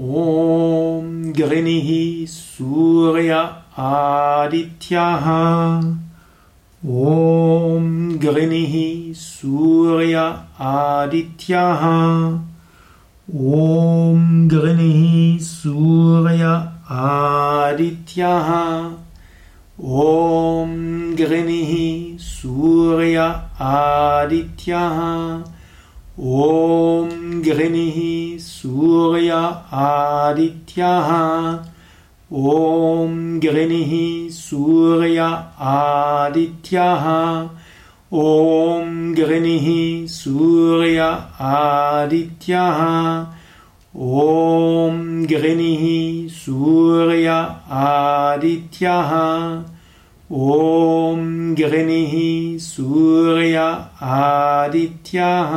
ॐ गृणिः सूर्य आदित्यः। ॐ गृणिः सूर्य आदित्यः। ॐ गृणिः सूर्य आदित्यः। ॐ गृणिः सूर्य आदित्यः। ॐ गृणिः सूर्य आदित्यः। ॐ गृणिः सूर्य आदित्यः। ॐ गृणिः सूर्य आदित्यः। ॐ गृणिः सूर्य आदित्यः। ॐ गृणिः सूर्य आदित्यः